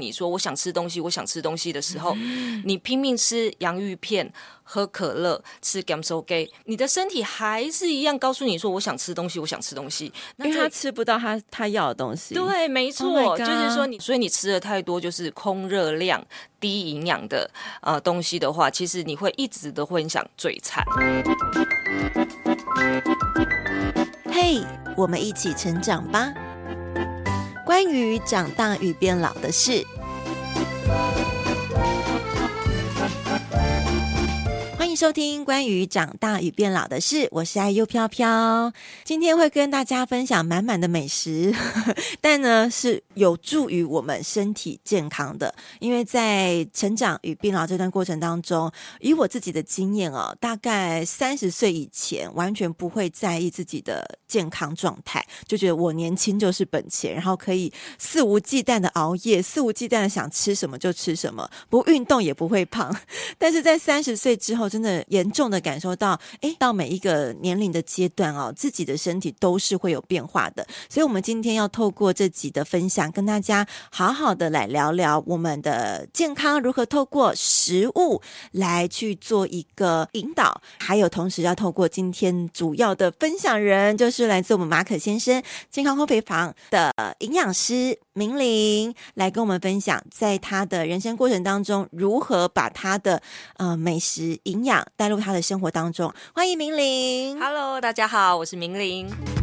你说我想吃东西，我想吃东西的时候，你拼命吃洋芋片、喝可乐、吃 g a m s o gay，，你的身体还是一样告诉你说我想吃东西，我想吃东西，那因为他吃不到他他要的东西。对，没错，oh、就是说你，所以你吃的太多就是空热量、低营养的呃东西的话，其实你会一直都会想嘴馋。嘿，hey, 我们一起成长吧。关于长大与变老的事。Thank you. 欢迎收听关于长大与变老的事，我是 IU 飘飘。今天会跟大家分享满满的美食，但呢是有助于我们身体健康的。因为在成长与变老这段过程当中，以我自己的经验哦，大概三十岁以前完全不会在意自己的健康状态，就觉得我年轻就是本钱，然后可以肆无忌惮的熬夜，肆无忌惮的想吃什么就吃什么，不运动也不会胖。但是在三十岁之后，真的严重的感受到，诶，到每一个年龄的阶段哦，自己的身体都是会有变化的。所以，我们今天要透过这集的分享，跟大家好好的来聊聊我们的健康如何透过食物来去做一个引导，还有同时要透过今天主要的分享人，就是来自我们马可先生健康烘焙坊的营养师明玲，来跟我们分享，在他的人生过程当中，如何把他的呃美食营养。带入他的生活当中，欢迎明玲。Hello，大家好，我是明玲。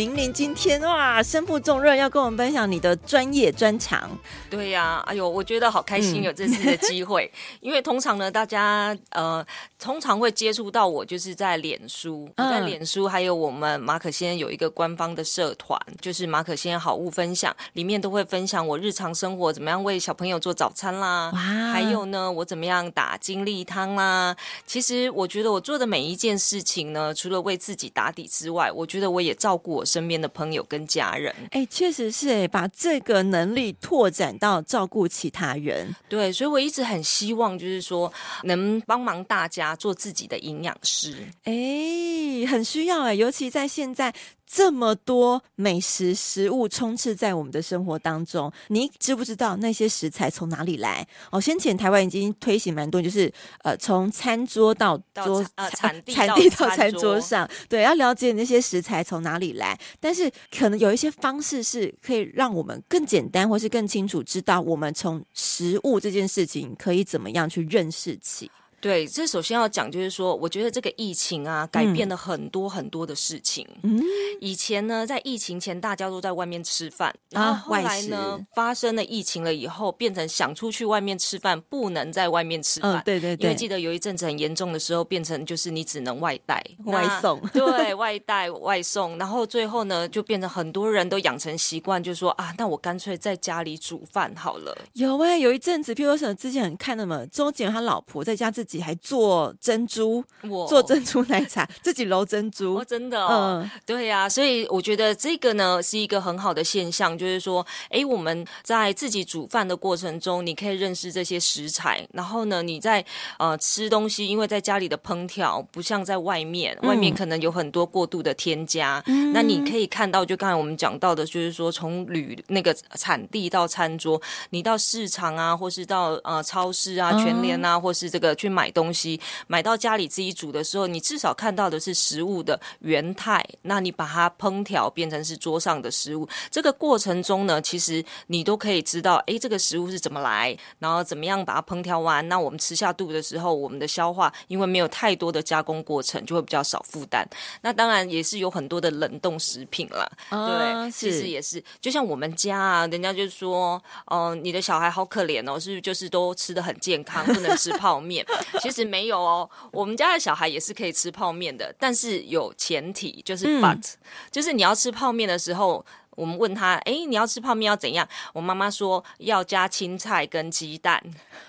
明玲今天哇，身负重任，要跟我们分享你的专业专长。对呀、啊，哎呦，我觉得好开心有这次的机会，嗯、因为通常呢，大家呃，通常会接触到我就是在脸书，嗯、在脸书还有我们马可先有一个官方的社团，就是马可先好物分享，里面都会分享我日常生活怎么样为小朋友做早餐啦，哇还有呢，我怎么样打精力汤啦。其实我觉得我做的每一件事情呢，除了为自己打底之外，我觉得我也照顾我身边的朋友跟家人，哎，确实是哎，把这个能力拓展到照顾其他人，对，所以我一直很希望，就是说能帮忙大家做自己的营养师，哎，很需要哎，尤其在现在。这么多美食食物充斥在我们的生活当中，你知不知道那些食材从哪里来？哦，先前台湾已经推行蛮多，就是呃，从餐桌到桌到呃产地产地到餐桌上，对，要了解那些食材从哪里来。但是可能有一些方式是可以让我们更简单，或是更清楚知道我们从食物这件事情可以怎么样去认识起。对，这首先要讲就是说，我觉得这个疫情啊，改变了很多很多的事情。嗯，以前呢，在疫情前，大家都在外面吃饭，然后后来呢，啊、发生了疫情了以后，变成想出去外面吃饭，不能在外面吃饭。嗯、对对对。因为记得有一阵子很严重的时候，变成就是你只能外带、外送。对，外带、外送，然后最后呢，就变成很多人都养成习惯，就说啊，那我干脆在家里煮饭好了。有哎、欸，有一阵子，譬如说之前很看那么周杰伦他老婆在家自己。自己还做珍珠，我做珍珠奶茶，自己揉珍珠，哦、真的哦，嗯、对呀、啊，所以我觉得这个呢是一个很好的现象，就是说，哎，我们在自己煮饭的过程中，你可以认识这些食材，然后呢，你在呃吃东西，因为在家里的烹调不像在外面，外面可能有很多过度的添加，嗯、那你可以看到，就刚才我们讲到的，就是说从铝那个产地到餐桌，你到市场啊，或是到呃超市啊、全联啊，嗯、或是这个去买。买东西买到家里自己煮的时候，你至少看到的是食物的原态。那你把它烹调变成是桌上的食物，这个过程中呢，其实你都可以知道，哎，这个食物是怎么来，然后怎么样把它烹调完。那我们吃下肚的时候，我们的消化因为没有太多的加工过程，就会比较少负担。那当然也是有很多的冷冻食品了，哦、对，其实也是。就像我们家啊，人家就说，哦、呃，你的小孩好可怜哦，是不是就是都吃的很健康，不能吃泡面？其实没有哦，我们家的小孩也是可以吃泡面的，但是有前提，就是 but，、嗯、就是你要吃泡面的时候。我们问他，哎，你要吃泡面要怎样？我妈妈说要加青菜跟鸡蛋，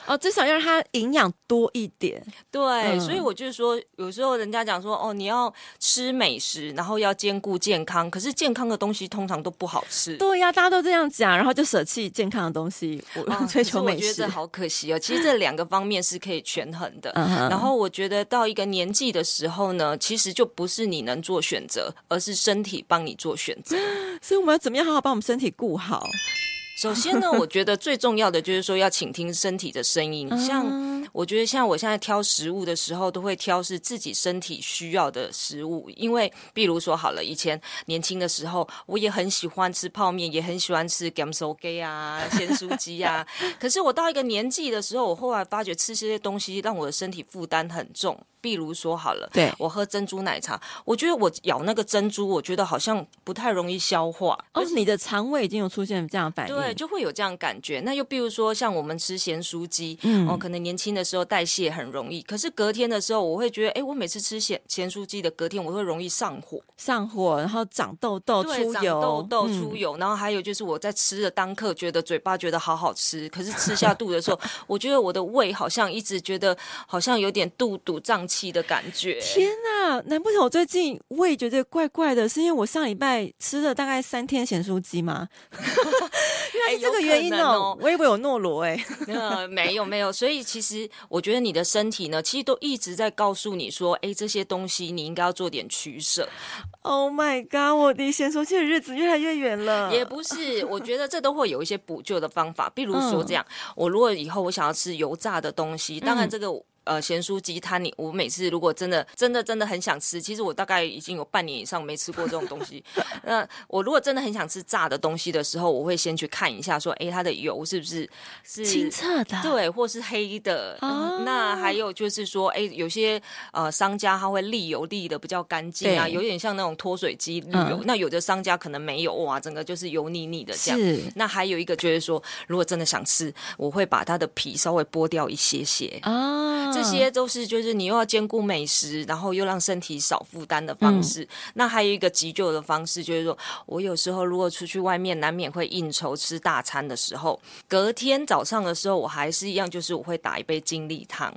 哦，至少要让它营养多一点。对，嗯、所以我就是说，有时候人家讲说，哦，你要吃美食，然后要兼顾健康，可是健康的东西通常都不好吃。对呀，大家都这样讲，然后就舍弃健康的东西，我追求美食。哦、我觉得好可惜哦。其实这两个方面是可以权衡的。嗯、然后我觉得到一个年纪的时候呢，其实就不是你能做选择，而是身体帮你做选择。所以我们要怎么样好好把我们身体顾好？首先呢，我觉得最重要的就是说要倾听身体的声音。像我觉得像我现在挑食物的时候，都会挑是自己身体需要的食物。因为，比如说好了，以前年轻的时候，我也很喜欢吃泡面，也很喜欢吃咸酥鸡啊、咸酥鸡啊。可是我到一个年纪的时候，我后来发觉吃这些东西让我的身体负担很重。比如说好了，对，我喝珍珠奶茶，我觉得我咬那个珍珠，我觉得好像不太容易消化。哦，你的肠胃已经有出现这样反应，对，就会有这样感觉。那又比如说像我们吃咸酥鸡，嗯，哦，可能年轻的时候代谢很容易，可是隔天的时候，我会觉得，哎，我每次吃咸咸酥鸡的隔天，我会容易上火，上火，然后长痘痘、对出油、长痘痘、出油，嗯，然后还有就是我在吃的当刻，觉得嘴巴觉得好好吃，可是吃下肚的时候，我觉得我的胃好像一直觉得好像有点肚肚胀气的感觉。天呐，难不成我最近胃觉得怪怪的？是因为我上礼拜吃了大概三天咸酥鸡吗？原来是这个原因哦、喔欸。我以为有诺罗哎，呃，没有没有。所以其实我觉得你的身体呢，其实都一直在告诉你说，哎、欸，这些东西你应该要做点取舍。Oh my god，我离咸酥鸡的日子越来越远了。也不是，我觉得这都会有一些补救的方法，比如说这样，嗯、我如果以后我想要吃油炸的东西，当然这个。嗯呃，咸酥鸡摊，你我每次如果真的真的真的很想吃，其实我大概已经有半年以上没吃过这种东西。那我如果真的很想吃炸的东西的时候，我会先去看一下，说，哎，它的油是不是是清澈的？对，或是黑的。哦、那还有就是说，哎，有些呃商家他会沥油沥的比较干净啊，有点像那种脱水机沥油、嗯。那有的商家可能没有，哇，整个就是油腻腻的这样。是。那还有一个就是说，如果真的想吃，我会把它的皮稍微剥掉一些些啊。哦这些都是就是你又要兼顾美食，然后又让身体少负担的方式。嗯。那还有一个急救的方式，就是说我有时候如果出去外面难免会应酬吃大餐的时候，隔天早上的时候我还是一样，就是我会打一杯精力汤。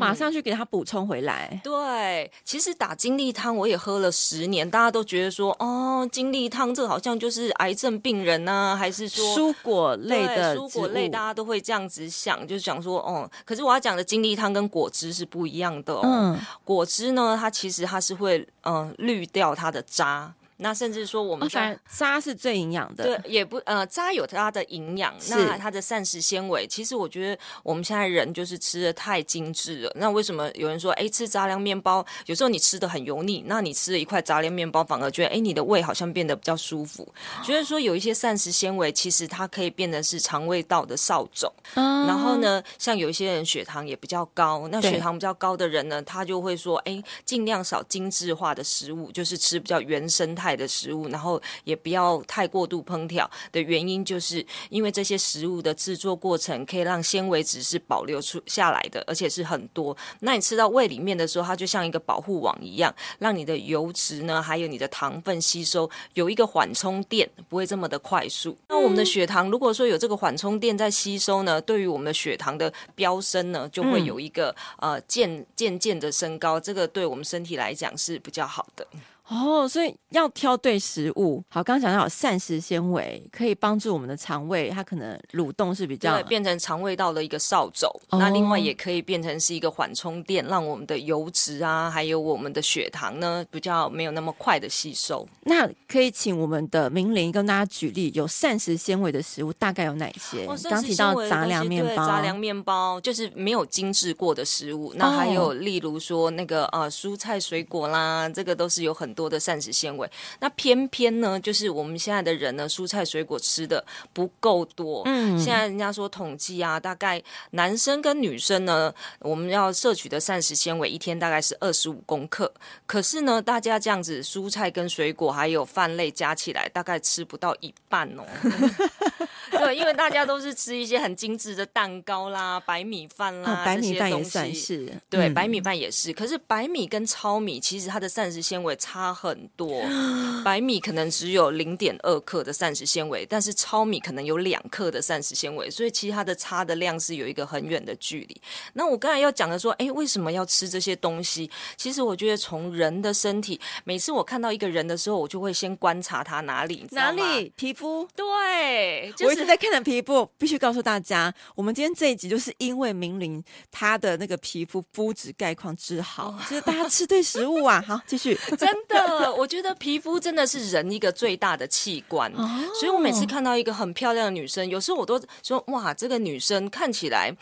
马上去给他补充回来。嗯。对，其实打精力汤我也喝了十年，大家都觉得说，哦，精力汤这好像就是癌症病人呢，啊，还是说蔬果类的蔬果类，大家都会这样子想，就是想说，哦，可是我要讲的精力汤跟果汁是不一样的哦。嗯，果汁呢，它其实它是会嗯滤掉它的渣。那甚至说，我们反正渣是最营养的，对，也不呃，渣有它的营养，那它的膳食纤维，其实我觉得我们现在人就是吃的太精致了。那为什么有人说，哎，吃杂粮面包，有时候你吃的很油腻，那你吃了一块杂粮面包，反而觉得，哎，你的胃好像变得比较舒服。觉得说有一些膳食纤维，其实它可以变得是肠胃道的扫帚。嗯。然后呢，像有一些人血糖也比较高，那血糖比较高的人呢，他就会说，哎，尽量少精致化的食物，就是吃比较原生态的食物，然后也不要太过度烹调的原因，就是因为这些食物的制作过程可以让纤维质是保留出下来的，而且是很多。那你吃到胃里面的时候，它就像一个保护网一样，让你的油脂呢，还有你的糖分吸收有一个缓冲垫，不会这么的快速。那我们的血糖如果说有这个缓冲垫在吸收呢，对于我们的血糖的飙升呢，就会有一个呃渐渐渐的升高，这个对我们身体来讲是比较好的。哦，所以要挑对食物。好，刚刚讲到有膳食纤维可以帮助我们的肠胃，它可能蠕动是比较对，变成肠胃道的一个扫帚。哦。那另外也可以变成是一个缓冲垫，让我们的油脂啊，还有我们的血糖呢，比较没有那么快的吸收。那可以请我们的明玲跟大家举例，有膳食纤维的食物大概有哪些？哦，刚提到杂粮面包，杂粮面包就是没有精致过的食物。那还有例如说那个呃蔬菜水果啦，这个都是有很多。多的膳食纤维，那偏偏呢，就是我们现在的人呢，蔬菜水果吃的不够多。嗯，现在人家说统计啊，大概男生跟女生呢，我们要摄取的膳食纤维一天大概是二十五公克。可是呢，大家这样子蔬菜跟水果还有饭类加起来，大概吃不到一半哦。对，因为大家都是吃一些很精致的蛋糕啦、白米饭啦、哦，白米饭也算是。是对，嗯、白米饭也是。可是白米跟糙米其实它的膳食纤维差很多，白米可能只有零点二克的膳食纤维，但是糙米可能有两克的膳食纤维，所以其实它的差的量是有一个很远的距离。那我刚才要讲的说，哎，为什么要吃这些东西？其实我觉得从人的身体，每次我看到一个人的时候，我就会先观察他哪里，哪里皮肤？对，就是、我一直在看的皮肤。必须告诉大家，我们今天这一集就是因为明玲她的那个皮肤肤质概况之好，就、哦、是大家吃对食物啊。好，继续。真的，我觉得皮肤真的是人一个最大的器官，哦、所以我每次看到一个很漂亮的女生，有时候我都说哇，这个女生看起来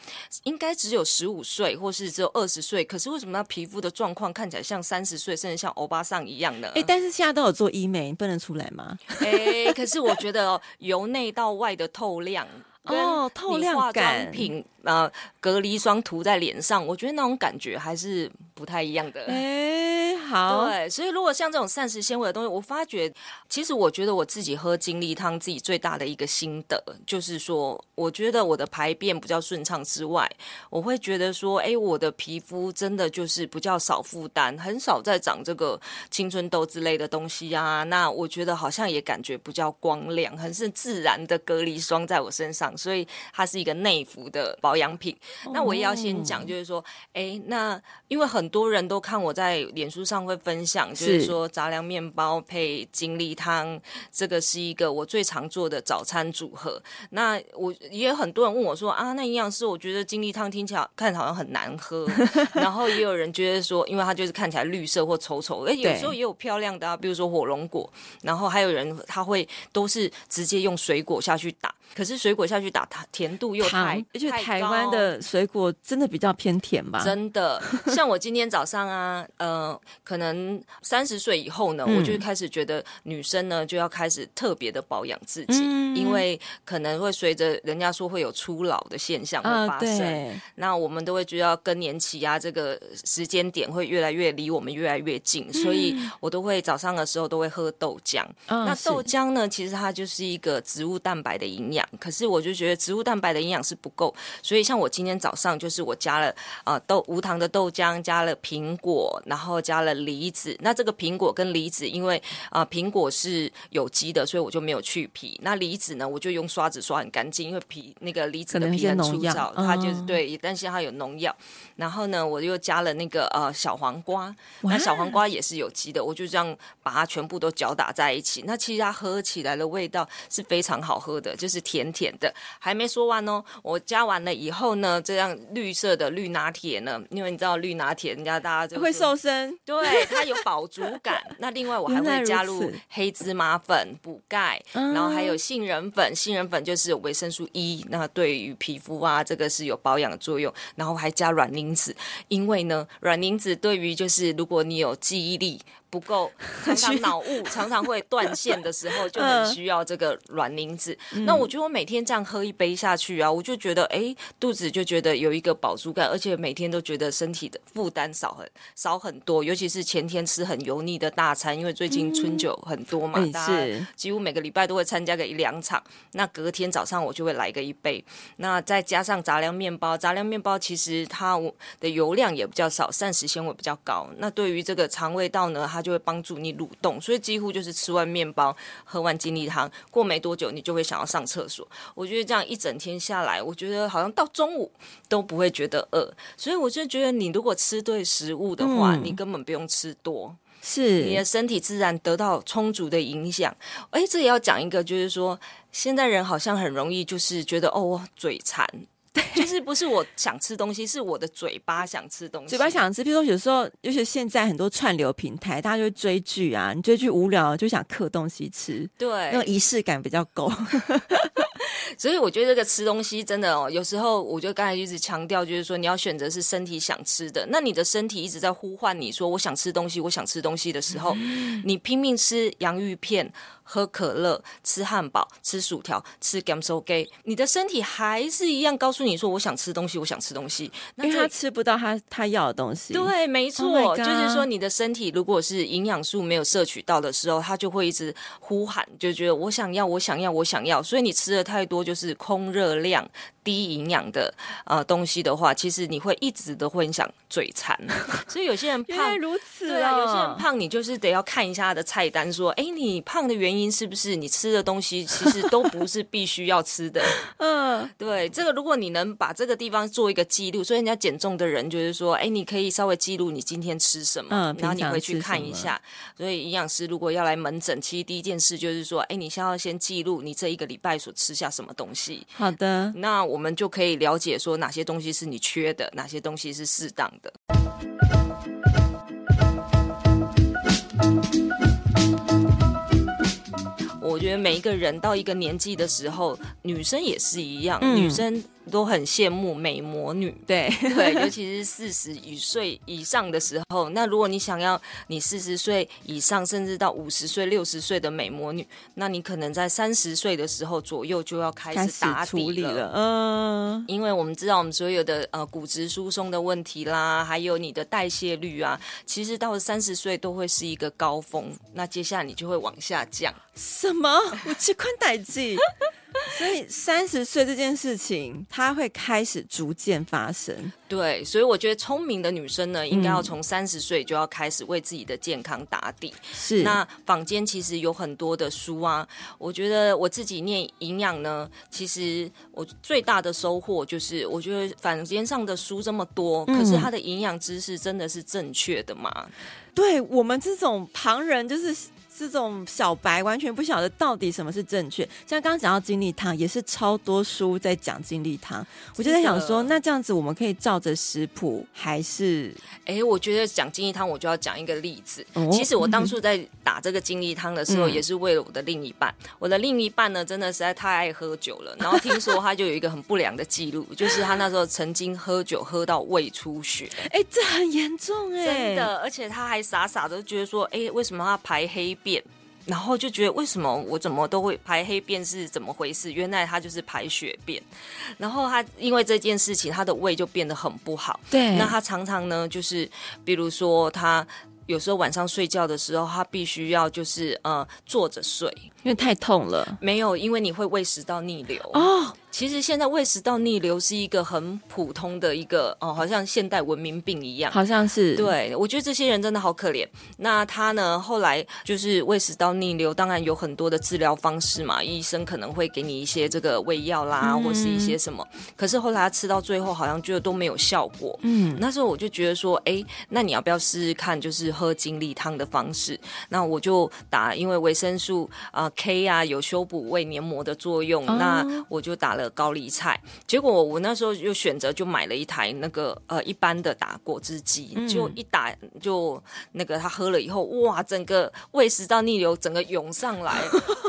应该只有十五岁，或是只有二十岁，可是为什么她皮肤的状况看起来像三十岁，甚至像欧巴桑一样呢？哎，但是现在都有做医美，不能出来吗？哎，可是我觉得、哦、由内到外的透亮。哦，透亮感，品呃，隔离霜涂在脸上，我觉得那种感觉还是不太一样的。哎，好，对，所以如果像这种膳食纤维的东西，我发觉，其实我觉得我自己喝精力汤，自己最大的一个心得就是说，我觉得我的排便比较顺畅之外，我会觉得说，哎，我的皮肤真的就是比较少负担，很少在长这个青春痘之类的东西啊。那我觉得好像也感觉比较光亮，很是自然的隔离霜在我身上。所以它是一个内服的保养品。那我也要先讲，就是说，哎、欸，那因为很多人都看我在脸书上会分享，就是说杂粮面包配精力汤，这个是一个我最常做的早餐组合。那我也有很多人问我说啊，那营养师，我觉得精力汤听起来看好像很难喝。然后也有人觉得说，因为它就是看起来绿色或丑丑，哎，有时候也有漂亮的啊，比如说火龙果。然后还有人他会都是直接用水果下去打，可是水果下去。打它甜度又太，而且台湾的水果真的比较偏甜吧？真的，像我今天早上啊，呃，可能三十岁以后呢，嗯、我就开始觉得女生呢就要开始特别的保养自己，嗯、因为可能会随着人家说会有初老的现象会发生，呃、那我们都会觉得更年期啊，这个时间点会越来越离我们越来越近，所以我都会早上的时候都会喝豆浆。嗯、那豆浆呢，其实它就是一个植物蛋白的营养，可是我就。觉得植物蛋白的营养是不够，所以像我今天早上就是我加了啊、呃、豆无糖的豆浆，加了苹果，然后加了梨子。那这个苹果跟梨子，因为啊、呃、苹果是有机的，所以我就没有去皮。那梨子呢，我就用刷子刷很干净，因为皮那个梨子的皮很粗糙，它就是对，但是它有农药。然后呢，我又加了那个呃小黄瓜，那小黄瓜也是有机的，我就这样把它全部都搅打在一起。那其实它喝起来的味道是非常好喝的，就是甜甜的。还没说完哦，我加完了以后呢，这样绿色的绿拿铁呢，因为你知道绿拿铁，人家大家就会瘦身，对，它有饱足感。那另外我还会加入黑芝麻粉补钙，然后还有杏仁粉，杏仁粉就是有维生素 E，那对于皮肤啊，这个是有保养作用。然后还加软磷脂，因为呢，软磷脂对于就是如果你有记忆力。不够，常常脑雾 常常会断线的时候，就很需要这个软磷脂。嗯、那我觉得我每天这样喝一杯下去啊，我就觉得哎，肚子就觉得有一个饱足感，而且每天都觉得身体的负担少很少很多。尤其是前天吃很油腻的大餐，因为最近春酒很多嘛，嗯、大家几乎每个礼拜都会参加个一两场。那隔天早上我就会来个一杯，那再加上杂粮面包，杂粮面包其实它的油量也比较少，膳食纤维比较高。那对于这个肠胃道呢，它就会帮助你蠕动，所以几乎就是吃完面包、喝完精力汤，过没多久你就会想要上厕所。我觉得这样一整天下来，我觉得好像到中午都不会觉得饿，所以我就觉得你如果吃对食物的话，嗯、你根本不用吃多，是你的身体自然得到充足的影响。哎，这也要讲一个，就是说现在人好像很容易就是觉得哦，嘴馋。就是不是我想吃东西，是我的嘴巴想吃东西。嘴巴想吃，比如说有时候，尤其现在很多串流平台，大家就会追剧啊，你追剧无聊就想嗑东西吃，对，那种仪式感比较够。所以我觉得这个吃东西真的哦，有时候我就刚才一直强调，就是说你要选择是身体想吃的。那你的身体一直在呼唤你说我想吃东西，我想吃东西的时候，嗯、你拼命吃洋芋片。喝可乐、吃汉堡、吃薯条、吃 gamsoge，你的身体还是一样告诉你说我想吃东西，我想吃东西，那因为他吃不到他他要的东西。对，没错，oh、就是说你的身体如果是营养素没有摄取到的时候，他就会一直呼喊，就觉得我想要，我想要，我想要。所以你吃的太多就是空热量。低营养的呃东西的话，其实你会一直都会很想嘴馋，所以有些人胖，如此啊，对啊，有些人胖，你就是得要看一下他的菜单，说，哎，你胖的原因是不是你吃的东西其实都不是必须要吃的？嗯，对，这个如果你能把这个地方做一个记录，所以人家减重的人就是说，哎，你可以稍微记录你今天吃什么，嗯，然后你回去看一下。所以营养师如果要来门诊，其实第一件事就是说，哎，你先要先记录你这一个礼拜所吃下什么东西。好的，那我。我们就可以了解说哪些东西是你缺的，哪些东西是适当的。我觉得每一个人到一个年纪的时候，女生也是一样，嗯、女生。都很羡慕美魔女，对 对，尤其是四十余岁以上的时候。那如果你想要你四十岁以上，甚至到五十岁、六十岁的美魔女，那你可能在三十岁的时候左右就要开始打底了。嗯，因为我们知道我们所有的呃骨质疏松的问题啦，还有你的代谢率啊，其实到了三十岁都会是一个高峰。那接下来你就会往下降。什么？我吃宽带剂。所以三十岁这件事情，它会开始逐渐发生。对，所以我觉得聪明的女生呢，应该要从三十岁就要开始为自己的健康打底。是，那坊间其实有很多的书啊，我觉得我自己念营养呢，其实我最大的收获就是，我觉得坊间上的书这么多，可是它的营养知识真的是正确的吗？嗯、对我们这种旁人，就是。这种小白完全不晓得到底什么是正确，像刚刚讲到精力汤，也是超多书在讲精力汤。我就在想说，那这样子我们可以照着食谱，还是？哎，我觉得讲精力汤，我就要讲一个例子。哦、其实我当初在打这个精力汤的时候，也是为了我的另一半。嗯、我的另一半呢，真的实在太爱喝酒了。然后听说他就有一个很不良的记录，就是他那时候曾经喝酒喝到胃出血。哎，这很严重哎，真的。而且他还傻傻的觉得说，哎，为什么他排黑便？然后就觉得为什么我怎么都会排黑便是怎么回事？原来他就是排血便。然后他因为这件事情，他的胃就变得很不好。对，那他常常呢，就是比如说他有时候晚上睡觉的时候，他必须要就是呃坐着睡，因为太痛了。没有，因为你会胃食道逆流。哦。其实现在胃食道逆流是一个很普通的一个哦，好像现代文明病一样，好像是。对，我觉得这些人真的好可怜。那他呢，后来就是胃食道逆流，当然有很多的治疗方式嘛，医生可能会给你一些这个胃药啦，嗯、或是一些什么。可是后来他吃到最后，好像觉得都没有效果。嗯，那时候我就觉得说，哎，那你要不要试试看，就是喝精力汤的方式？那我就打，因为维生素啊、呃、K 啊有修补胃黏膜的作用，哦、那我就打了。高丽菜，结果我那时候就选择就买了一台那个呃一般的打果汁机，嗯、就一打就那个他喝了以后，哇，整个胃食道逆流整个涌上来，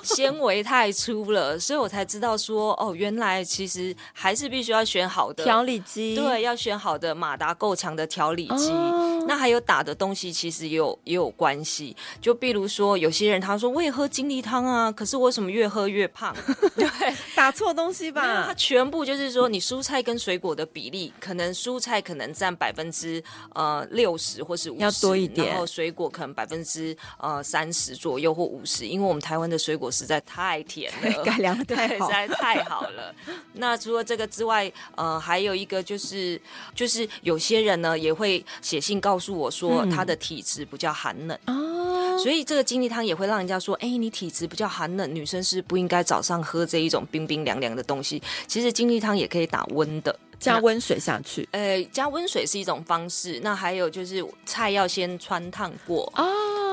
纤维太粗了，所以我才知道说哦，原来其实还是必须要选好的调理机，对，要选好的马达够强的调理机。哦、那还有打的东西其实也有也有关系，就比如说有些人他说我也喝精力汤啊，可是为什么越喝越胖？对，打错东西吧。那它全部就是说，你蔬菜跟水果的比例，可能蔬菜可能占百分之呃六十或是五十，要多一点，然后水果可能百分之呃三十左右或五十，因为我们台湾的水果实在太甜了，改良的太好，实在太好了。那除了这个之外，呃，还有一个就是，就是有些人呢也会写信告诉我说，他的体质比较寒冷哦。嗯所以这个精力汤也会让人家说，哎，你体质比较寒冷，女生是不应该早上喝这一种冰冰凉凉的东西。其实精力汤也可以打温的，加温水下去。呃，加温水是一种方式。那还有就是菜要先穿烫过哦。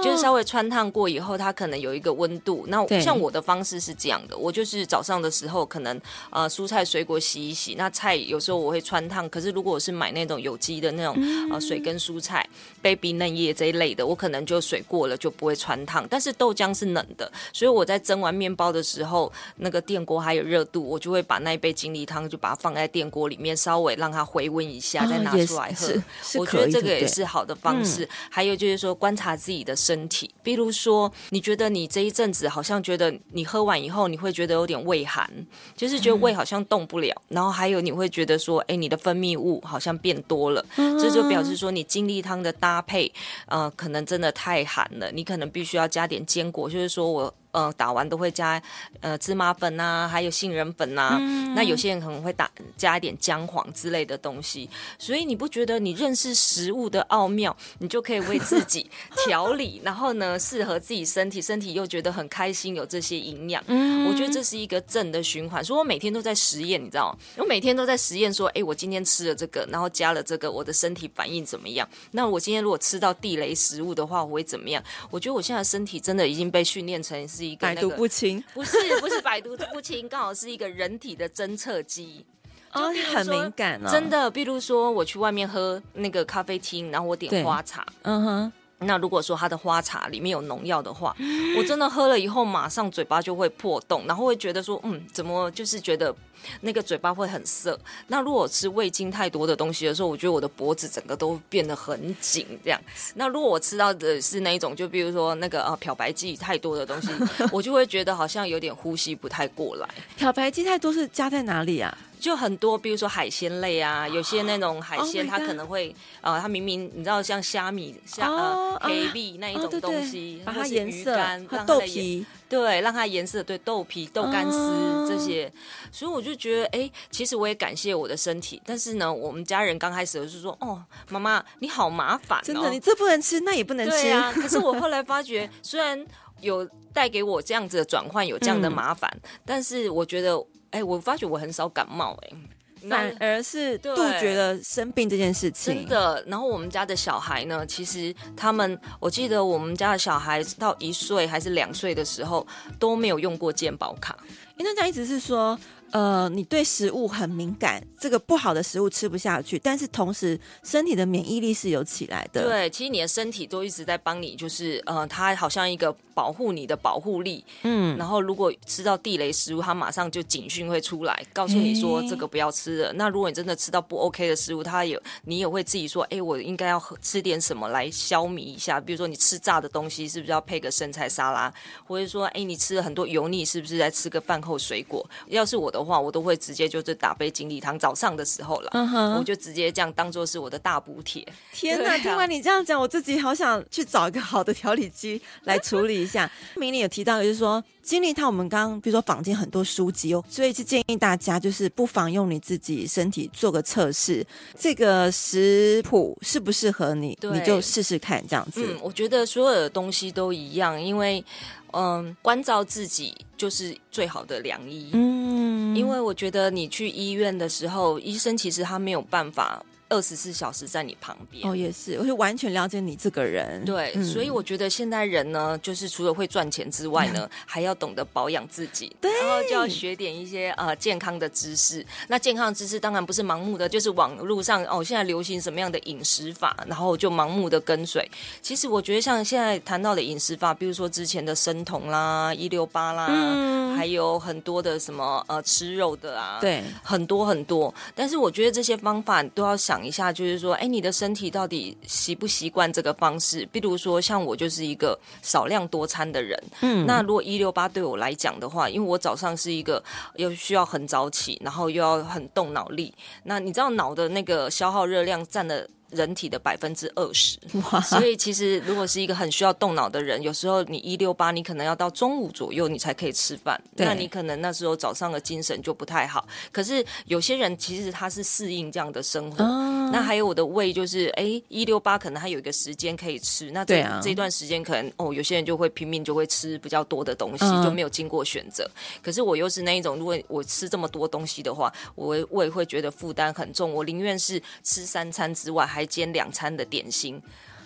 就是稍微穿烫过以后，它可能有一个温度。那像我的方式是这样的，我就是早上的时候可能呃蔬菜水果洗一洗，那菜有时候我会穿烫。可是如果我是买那种有机的那种呃水跟蔬菜、baby 嫩叶这一类的，我可能就水过了就不会穿烫。但是豆浆是冷的，所以我在蒸完面包的时候，那个电锅还有热度，我就会把那一杯精力汤就把它放在电锅里面，稍微让它回温一下，再拿出来喝。我觉得这个也是好的方式。还有就是说观察自己的。身体。比如说，你觉得你这一阵子好像觉得你喝完以后，你会觉得有点胃寒，就是觉得胃好像动不了。嗯、然后还有你会觉得说，哎，你的分泌物好像变多了，嗯、这就表示说你精力汤的搭配，呃，可能真的太寒了，你可能必须要加点坚果，就是说我。呃，打完都会加呃芝麻粉啊，还有杏仁粉啊。嗯、那有些人可能会打加一点姜黄之类的东西。所以你不觉得你认识食物的奥妙，你就可以为自己 调理，然后呢，适合自己身体，身体又觉得很开心，有这些营养。嗯，我觉得这是一个正的循环。所以我每天都在实验，你知道吗？我每天都在实验，说，哎，我今天吃了这个，然后加了这个，我的身体反应怎么样？那我今天如果吃到地雷食物的话，我会怎么样？我觉得我现在身体真的已经被训练成是。百毒不侵，不是不是百毒不侵，刚好是一个人体的侦测机，哦，很敏感啊。真的，比如说我去外面喝那个咖啡厅，然后我点花茶，嗯哼。那如果说它的花茶里面有农药的话，我真的喝了以后马上嘴巴就会破洞，然后会觉得说，嗯，怎么就是觉得那个嘴巴会很涩。那如果吃味精太多的东西的时候，我觉得我的脖子整个都变得很紧，这样。那如果我吃到的是那一种，就比如说那个啊漂白剂太多的东西，我就会觉得好像有点呼吸不太过来。漂白剂太多是加在哪里啊？就很多，比如说海鲜类啊，有些那种海鲜它可能会，呃，它明明你知道像虾米、虾呃黑米那一种东西，把它颜色，让它豆皮，对，让它颜色，对，豆皮、豆干丝这些，所以我就觉得，哎，其实我也感谢我的身体，但是呢，我们家人刚开始就是说，哦，妈妈你好麻烦，真的，你这不能吃，那也不能吃。啊。可是我后来发觉，虽然有带给我这样子的转换，有这样的麻烦，但是我觉得。哎，我发觉我很少感冒，哎，反而是杜绝了生病这件事情。真的。然后我们家的小孩呢，其实他们，我记得我们家的小孩到一岁还是两岁的时候都没有用过健保卡。因为那家意思是说。呃，你对食物很敏感，这个不好的食物吃不下去，但是同时身体的免疫力是有起来的。对，其实你的身体都一直在帮你，就是呃，它好像一个保护你的保护力。嗯，然后如果吃到地雷食物，它马上就警讯会出来，告诉你说这个不要吃了。欸、那如果你真的吃到不 OK 的食物，它有你也会自己说，哎，我应该要吃点什么来消弭一下。比如说你吃炸的东西，是不是要配个生菜沙拉？或者说，哎，你吃了很多油腻，是不是在吃个饭后水果？要是我的话，我都会直接就是打杯精力汤，早上的时候了，uh huh. 我就直接这样当做是我的大补帖。天哪！啊、听完你这样讲，我自己好想去找一个好的调理机来处理一下。明玲有提到，就是说精力汤，我们刚刚比如说坊间很多书籍哦，所以是建议大家就是不妨用你自己身体做个测试，这个食谱适不适合你，你就试试看这样子。嗯，我觉得所有的东西都一样，因为。嗯，关照自己就是最好的良医。嗯，因为我觉得你去医院的时候，医生其实他没有办法。二十四小时在你旁边哦，也是，我就完全了解你这个人。对，嗯、所以我觉得现代人呢，就是除了会赚钱之外呢，还要懂得保养自己，对然后就要学点一些呃健康的知识。那健康的知识当然不是盲目的，就是网络上哦，现在流行什么样的饮食法，然后就盲目的跟随。其实我觉得像现在谈到的饮食法，比如说之前的生酮啦、一六八啦，嗯、还有很多的什么呃吃肉的啊，对，很多很多。但是我觉得这些方法都要想。讲一下，就是说，哎，你的身体到底习不习惯这个方式？比如说，像我就是一个少量多餐的人，嗯，那如果一六八对我来讲的话，因为我早上是一个又需要很早起，然后又要很动脑力，那你知道脑的那个消耗热量占了。人体的百分之二十，哇所以其实如果是一个很需要动脑的人，有时候你一六八，你可能要到中午左右你才可以吃饭，那你可能那时候早上的精神就不太好。可是有些人其实他是适应这样的生活。哦、那还有我的胃就是，哎，一六八可能还有一个时间可以吃，那这、啊、这段时间可能哦，有些人就会拼命就会吃比较多的东西，嗯、就没有经过选择。可是我又是那一种，如果我吃这么多东西的话，我胃会觉得负担很重，我宁愿是吃三餐之外。还煎两餐的点心，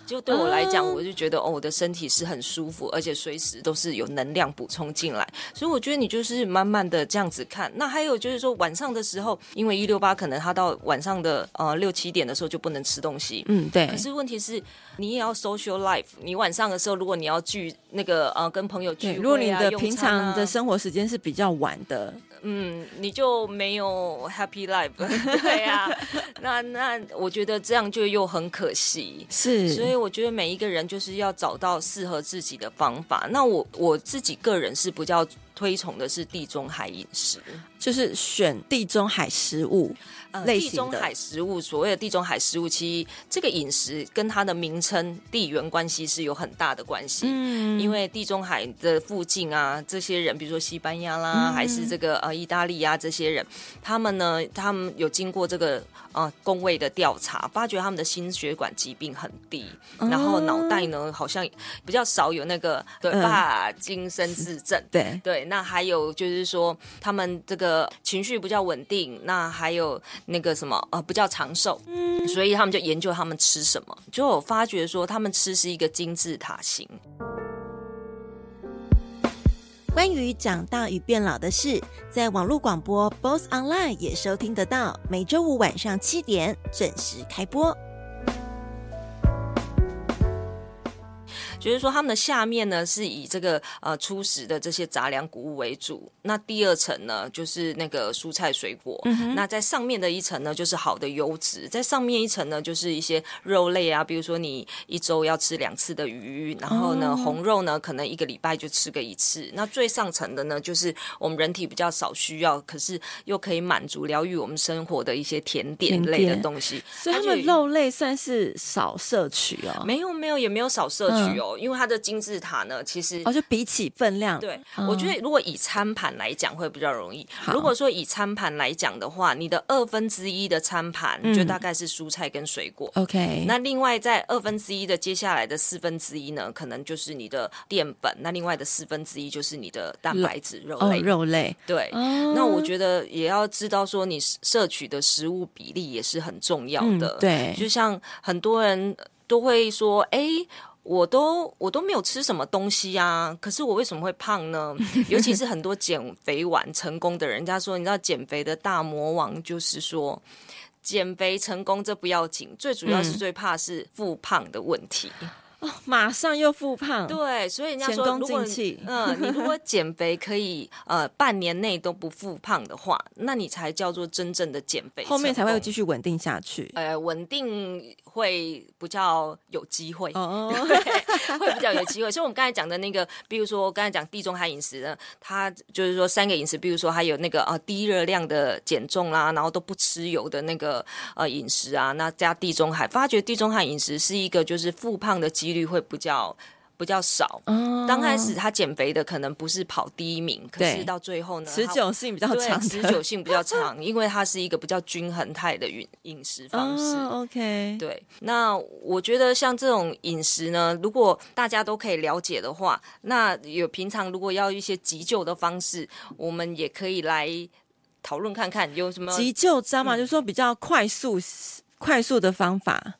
就对我来讲，我就觉得哦，我的身体是很舒服，而且随时都是有能量补充进来。所以我觉得你就是慢慢的这样子看。那还有就是说晚上的时候，因为一六八可能他到晚上的呃六七点的时候就不能吃东西。嗯，对。可是问题是，你也要 social life。你晚上的时候，如果你要聚那个呃跟朋友聚会啊，如果你的平常的生活时间是比较晚的。嗯，你就没有 happy life，对呀、啊。那那我觉得这样就又很可惜，是。所以我觉得每一个人就是要找到适合自己的方法。那我我自己个人是比较推崇的是地中海饮食，就是选地中海食物。呃，地中海食物，所谓的地中海食物，其实这个饮食跟它的名称地缘关系是有很大的关系。嗯，因为地中海的附近啊，这些人，比如说西班牙啦，嗯、还是这个呃意大利啊，这些人，他们呢，他们有经过这个呃工位的调查，发觉他们的心血管疾病很低，嗯、然后脑袋呢好像比较少有那个对帕金森氏症。对 对，那还有就是说他们这个情绪比较稳定，那还有。那个什么呃，不叫长寿，嗯，所以他们就研究他们吃什么，就有发觉说他们吃是一个金字塔型。关于长大与变老的事，在网络广播 BOSS Online 也收听得到，每周五晚上七点准时开播。就是说，他们的下面呢是以这个呃初始的这些杂粮谷物为主，那第二层呢就是那个蔬菜水果，嗯、那在上面的一层呢就是好的油脂，在上面一层呢就是一些肉类啊，比如说你一周要吃两次的鱼，然后呢、哦、红肉呢可能一个礼拜就吃个一次，那最上层的呢就是我们人体比较少需要，可是又可以满足疗愈我们生活的一些甜点类的东西，所以他们肉类算是少摄取哦？没有没有也没有少摄取哦。嗯因为它的金字塔呢，其实哦，就比起分量，对，嗯、我觉得如果以餐盘来讲会比较容易。如果说以餐盘来讲的话，你的二分之一的餐盘就大概是蔬菜跟水果。OK，、嗯、那另外在二分之一的接下来的四分之一呢，可能就是你的淀粉。那另外的四分之一就是你的蛋白质肉类。哦、肉类对。哦、那我觉得也要知道说，你摄取的食物比例也是很重要的。嗯、对，就像很多人都会说，哎。我都我都没有吃什么东西啊，可是我为什么会胖呢？尤其是很多减肥完成功的人，人家说，你知道减肥的大魔王就是说，减肥成功这不要紧，最主要是最怕是复胖的问题。嗯哦，马上又复胖，对，所以人家说，如果嗯，你如果减肥可以呃半年内都不复胖的话，那你才叫做真正的减肥，后面才会继续稳定下去。呃，稳定会比较有机会哦，会比较有机会。所以我们刚才讲的那个，比如说我刚才讲地中海饮食呢，它就是说三个饮食，比如说还有那个呃低热量的减重啦，然后都不吃油的那个呃饮食啊，那加地中海，发觉地中海饮食是一个就是复胖的机。几率会比较比较少。嗯，刚开始他减肥的可能不是跑第一名，可是到最后呢，持久性比较长，持久性比较长，因为它是一个比较均衡态的饮饮食方式。OK，对。那我觉得像这种饮食呢，如果大家都可以了解的话，那有平常如果要一些急救的方式，我们也可以来讨论看看有什么急救知道吗？就是说比较快速、快速的方法。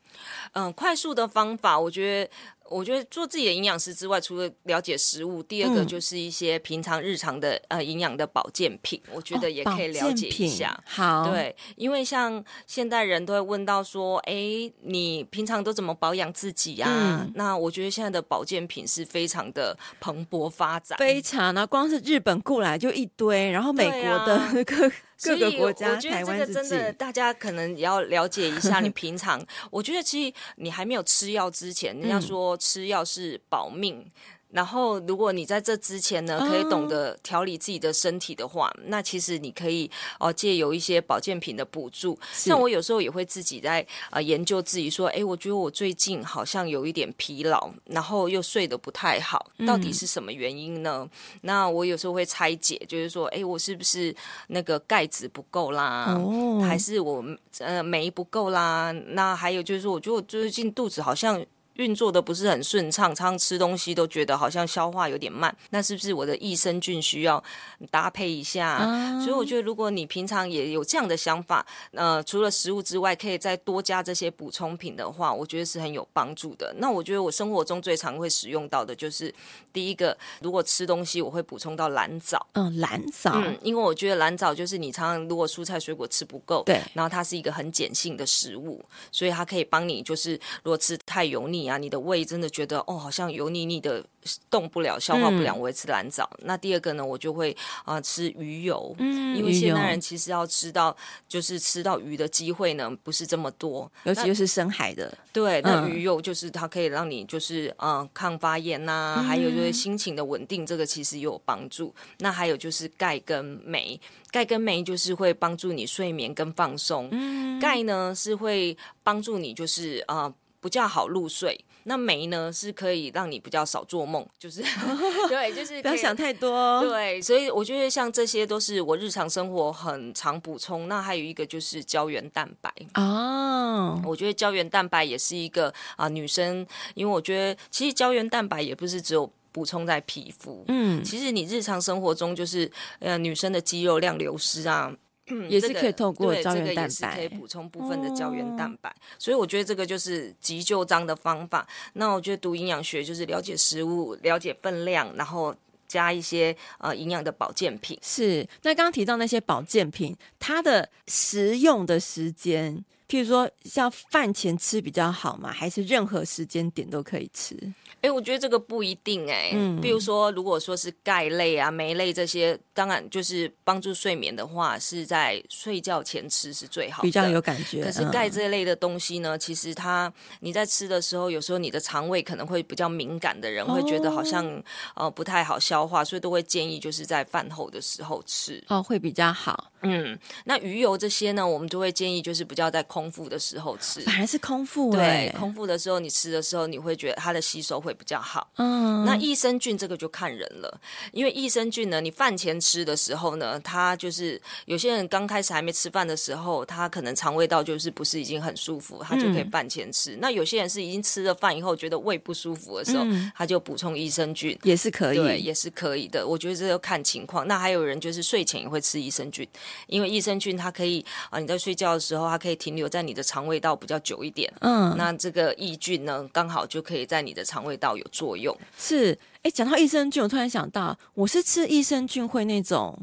嗯，快速的方法，我觉得。我觉得做自己的营养师之外，除了了解食物，第二个就是一些平常日常的呃营养的保健品，我觉得也可以了解一下。哦、好，对，因为像现代人都会问到说，哎，你平常都怎么保养自己呀、啊？嗯、那我觉得现在的保健品是非常的蓬勃发展，非常。那光是日本过来就一堆，然后美国的那个。各个国家，我觉得这个真的，大家可能也要了解一下。你平常，我觉得其实你还没有吃药之前，人家说吃药是保命。然后，如果你在这之前呢，可以懂得调理自己的身体的话，哦、那其实你可以哦借由一些保健品的补助。像我有时候也会自己在啊、呃、研究自己说，哎，我觉得我最近好像有一点疲劳，然后又睡得不太好，到底是什么原因呢？嗯、那我有时候会拆解，就是说，哎，我是不是那个钙质不够啦？哦、还是我呃酶不够啦？那还有就是说，我觉得我最近肚子好像。运作的不是很顺畅，常常吃东西都觉得好像消化有点慢，那是不是我的益生菌需要搭配一下？嗯、所以我觉得，如果你平常也有这样的想法，呃，除了食物之外，可以再多加这些补充品的话，我觉得是很有帮助的。那我觉得我生活中最常会使用到的就是第一个，如果吃东西，我会补充到蓝藻。嗯，蓝藻，嗯，因为我觉得蓝藻就是你常常如果蔬菜水果吃不够，对，然后它是一个很碱性的食物，所以它可以帮你就是如果吃太油腻啊。啊，你的胃真的觉得哦，好像油腻腻的，动不了，消化不良，我会吃蓝藻。嗯、那第二个呢，我就会啊、呃、吃鱼油，嗯，因为现代人其实要吃到就是吃到鱼的机会呢不是这么多，尤其就是深海的。对，那鱼油就是它可以让你就是嗯、呃、抗发炎呐、还有就是心情的稳定，这个其实也有帮助。那还有就是钙跟镁，钙跟镁就是会帮助你睡眠跟放松。嗯，钙呢是会帮助你就是啊。呃比较好入睡，那镁呢是可以让你比较少做梦，就是 对，就是不要想太多。对，所以我觉得像这些都是我日常生活很常补充。那还有一个就是胶原蛋白哦，我觉得胶原蛋白也是一个啊、呃，女生，因为我觉得其实胶原蛋白也不是只有补充在皮肤，嗯，其实你日常生活中就是呃女生的肌肉量流失啊。嗯，也是可以透过胶原蛋白，这个、可以补充部分的胶原蛋白、哦，所以我觉得这个就是急救章的方法。那我觉得读营养学就是了解食物，了解分量，然后加一些呃营养的保健品。是，那刚刚提到那些保健品，它的食用的时间，譬如说像饭前吃比较好吗？还是任何时间点都可以吃？哎，我觉得这个不一定哎、欸。嗯，比如说，如果说是钙类啊、镁类这些，当然就是帮助睡眠的话，是在睡觉前吃是最好的，比较有感觉。可是钙这类的东西呢，嗯、其实它你在吃的时候，有时候你的肠胃可能会比较敏感的人，会觉得好像、哦、呃不太好消化，所以都会建议就是在饭后的时候吃哦，会比较好。嗯，那鱼油这些呢，我们就会建议就是不要在空腹的时候吃，反而是空腹、欸、对，空腹的时候你吃的时候，你会觉得它的吸收会。会比较好，嗯，那益生菌这个就看人了，因为益生菌呢，你饭前吃的时候呢，它就是有些人刚开始还没吃饭的时候，他可能肠胃道就是不是已经很舒服，他就可以饭前吃。嗯、那有些人是已经吃了饭以后觉得胃不舒服的时候，嗯、他就补充益生菌也是可以，对，也是可以的。我觉得这要看情况。那还有人就是睡前也会吃益生菌，因为益生菌它可以啊，你在睡觉的时候它可以停留在你的肠胃道比较久一点，嗯，那这个益菌呢，刚好就可以在你的肠胃。道有作用。是。哎，讲到益生菌，我突然想到，我是吃益生菌会那种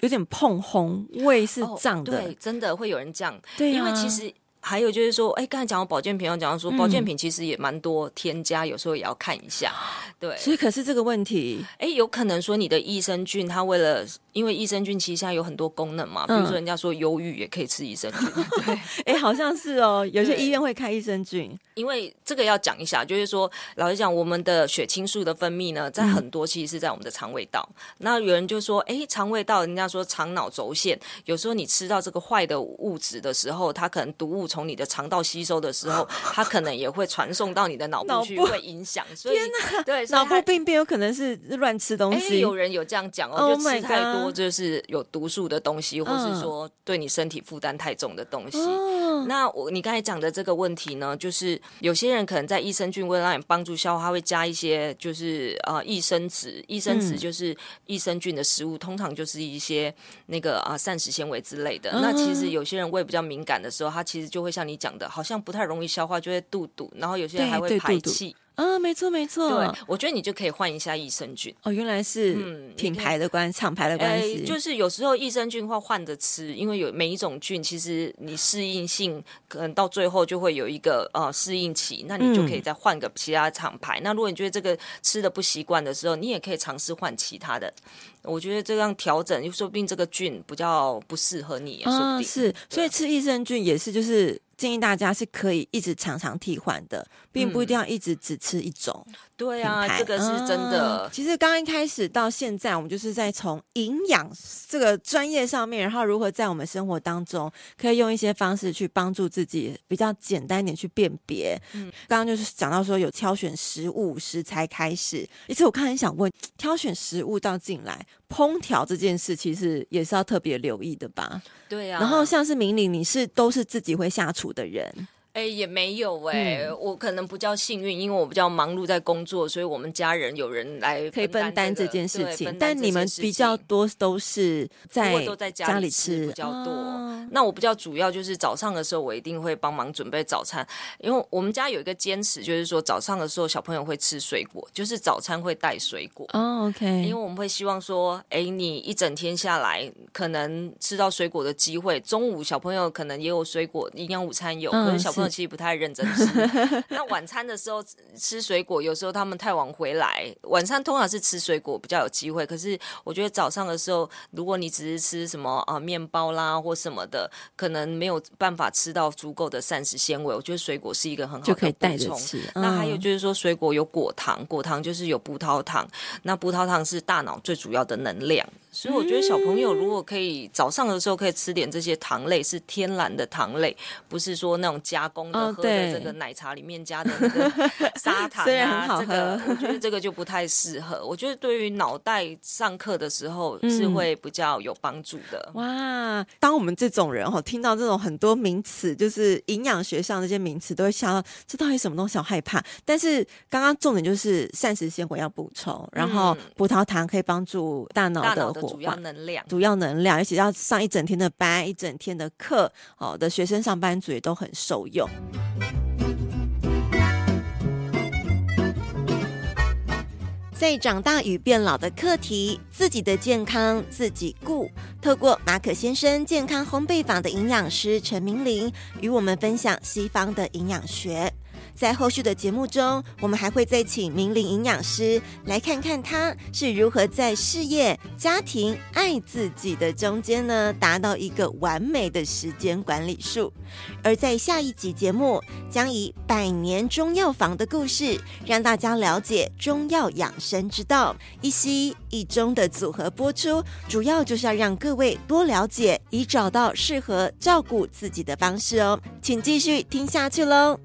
有点碰红，胃是胀的，哦，对，真的会有人这样，对，因为其实。还有就是说，哎，刚才讲到保健品，要讲到说保健品其实也蛮多添加，嗯，有时候也要看一下。对，所以可是这个问题，哎，有可能说你的益生菌，它为了因为益生菌其实现在有很多功能嘛，比如说人家说忧郁也可以吃益生菌，哎，好像是哦，有些医院会开益生菌，因为这个要讲一下，就是说老实讲，我们的血清素的分泌呢，在很多其实是在我们的肠胃道。嗯、那有人就说，哎，肠胃道，人家说肠脑轴线，有时候你吃到这个坏的物质的时候，它可能毒物。从你的肠道吸收的时候，它可能也会传送到你的脑部去，会影响。所以，天哪，对，脑部病变有可能是乱吃东西。有人有这样讲哦，就吃太多就是有毒素的东西，或是说对你身体负担太重的东西。那我你刚才讲的这个问题呢，就是有些人可能在益生菌为了让你帮助消化，会加一些就是呃益生质，益生质就是益生菌的食物，通常就是一些那个啊膳食纤维之类的。那其实有些人胃比较敏感的时候，他其实就会像你讲的，好像不太容易消化，就会肚肚，然后有些人还会排气。啊，没错没错，对，我觉得你就可以换一下益生菌哦。原来是品牌的关系，厂牌的关系，就是有时候益生菌会换着吃，因为有每一种菌，其实你适应性可能到最后就会有一个呃适应期，那你就可以再换个其他厂牌。嗯。那如果你觉得这个吃的不习惯的时候，你也可以尝试换其他的。我觉得这样调整，又说不定这个菌比较不适合你，说不定。啊，是，所以吃益生菌也是就是。建议大家是可以一直常常替换的，并不一定要一直只吃一种。嗯、对啊，这个是真的。嗯、其实刚刚一开始到现在，我们就是在从营养这个专业上面，然后如何在我们生活当中可以用一些方式去帮助自己，比较简单一点去辨别。嗯，刚刚就是讲到说有挑选食物食材开始，而且我看很想问，挑选食物到进来烹调这件事，其实也是要特别留意的吧？对啊。然后像是明玲，你是都是自己会下厨的人。哎，也没有哎、欸嗯，我可能比较幸运，因为我比较忙碌在工作，所以我们家人有人来、这个、可以分担这件事情。但你们比较多都是在都在家里吃比较多。哦、那我比较主要就是早上的时候，我一定会帮忙准备早餐，因为我们家有一个坚持，就是说早上的时候小朋友会吃水果，就是早餐会带水果。哦，OK。因为我们会希望说，哎，你一整天下来可能吃到水果的机会，中午小朋友可能也有水果营养午餐有，嗯、可是小朋友。友其实不太认真吃。那晚餐的时候吃水果，有时候他们太晚回来，晚餐通常是吃水果比较有机会。可是我觉得早上的时候，如果你只是吃什么啊面包啦或什么的，可能没有办法吃到足够的膳食纤维。我觉得水果是一个很好的补充。就可以带着吃。嗯、那还有就是说，水果有果糖，果糖就是有葡萄糖。那葡萄糖是大脑最主要的能量。所以我觉得小朋友如果可以早上的时候可以吃点这些糖类，是天然的糖类，不是说那种加工的喝的这个奶茶里面加的那个 砂糖啊。这个我觉得这个就不太适合。我觉得对于脑袋上课的时候是会比较有帮助的。哇，当我们这种人哈听到这种很多名词，就是营养学上这些名词，都会想到这到底什么东西，好害怕。但是刚刚重点就是膳食纤维要补充，然后葡萄糖可以帮助大脑的。主要能量，主要能量，而且要上一整天的班，一整天的课，好的学生上班族也都很受用。在长大与变老的课题，自己的健康自己顾。透过马可先生健康烘焙坊的营养师陈明玲与我们分享西方的营养学。在后续的节目中，我们还会再请明玲营养师来看看他是如何在事业、家庭、爱自己的中间呢，达到一个完美的时间管理术。而在下一集节目，将以百年中药房的故事，让大家了解中药养生之道，一西一中的组合播出，主要就是要让各位多了解，以找到适合照顾自己的方式哦。请继续听下去喽。